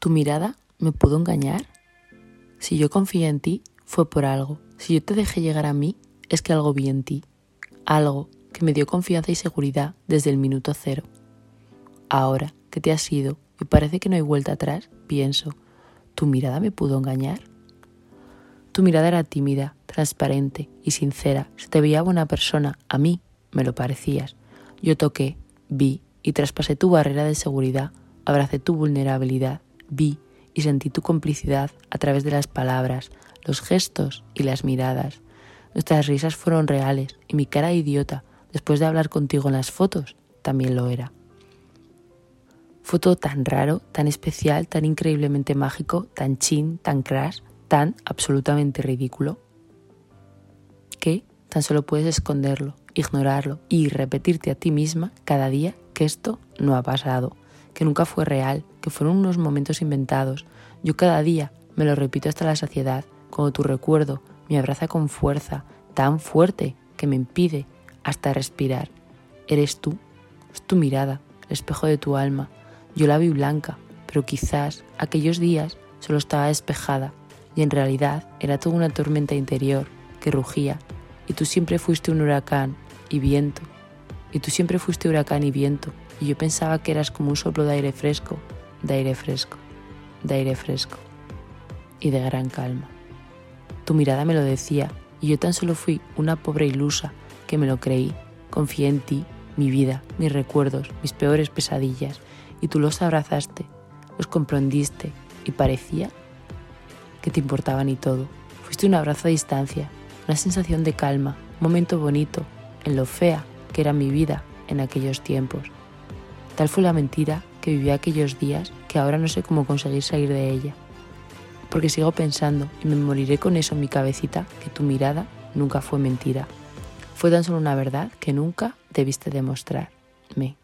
¿Tu mirada me pudo engañar? Si yo confié en ti, fue por algo. Si yo te dejé llegar a mí, es que algo vi en ti. Algo que me dio confianza y seguridad desde el minuto cero. Ahora que te has ido y parece que no hay vuelta atrás, pienso, ¿tu mirada me pudo engañar? Tu mirada era tímida, transparente y sincera. Se te veía buena persona. A mí me lo parecías. Yo toqué, vi y traspasé tu barrera de seguridad. Abracé tu vulnerabilidad. Vi y sentí tu complicidad a través de las palabras, los gestos y las miradas. Nuestras risas fueron reales y mi cara idiota, después de hablar contigo en las fotos, también lo era. Fue todo tan raro, tan especial, tan increíblemente mágico, tan chin, tan crash, tan absolutamente ridículo, que tan solo puedes esconderlo, ignorarlo y repetirte a ti misma cada día que esto no ha pasado, que nunca fue real, que fueron unos momentos inventados. Yo cada día me lo repito hasta la saciedad, como tu recuerdo me abraza con fuerza, tan fuerte que me impide hasta respirar. Eres tú, es tu mirada, el espejo de tu alma. Yo la vi blanca, pero quizás aquellos días solo estaba despejada y en realidad era toda una tormenta interior que rugía y tú siempre fuiste un huracán y viento y tú siempre fuiste huracán y viento y yo pensaba que eras como un soplo de aire fresco, de aire fresco, de aire fresco y de gran calma. Tu mirada me lo decía y yo tan solo fui una pobre ilusa que me lo creí, confié en ti, mi vida, mis recuerdos, mis peores pesadillas y tú los abrazaste, los comprendiste y parecía que te importaban y todo. Fuiste un abrazo a distancia, una sensación de calma, un momento bonito en lo fea que era mi vida en aquellos tiempos. Tal fue la mentira que viví aquellos días que ahora no sé cómo conseguir salir de ella. Porque sigo pensando y me moriré con eso en mi cabecita que tu mirada nunca fue mentira. Fue tan solo una verdad que nunca debiste demostrarme.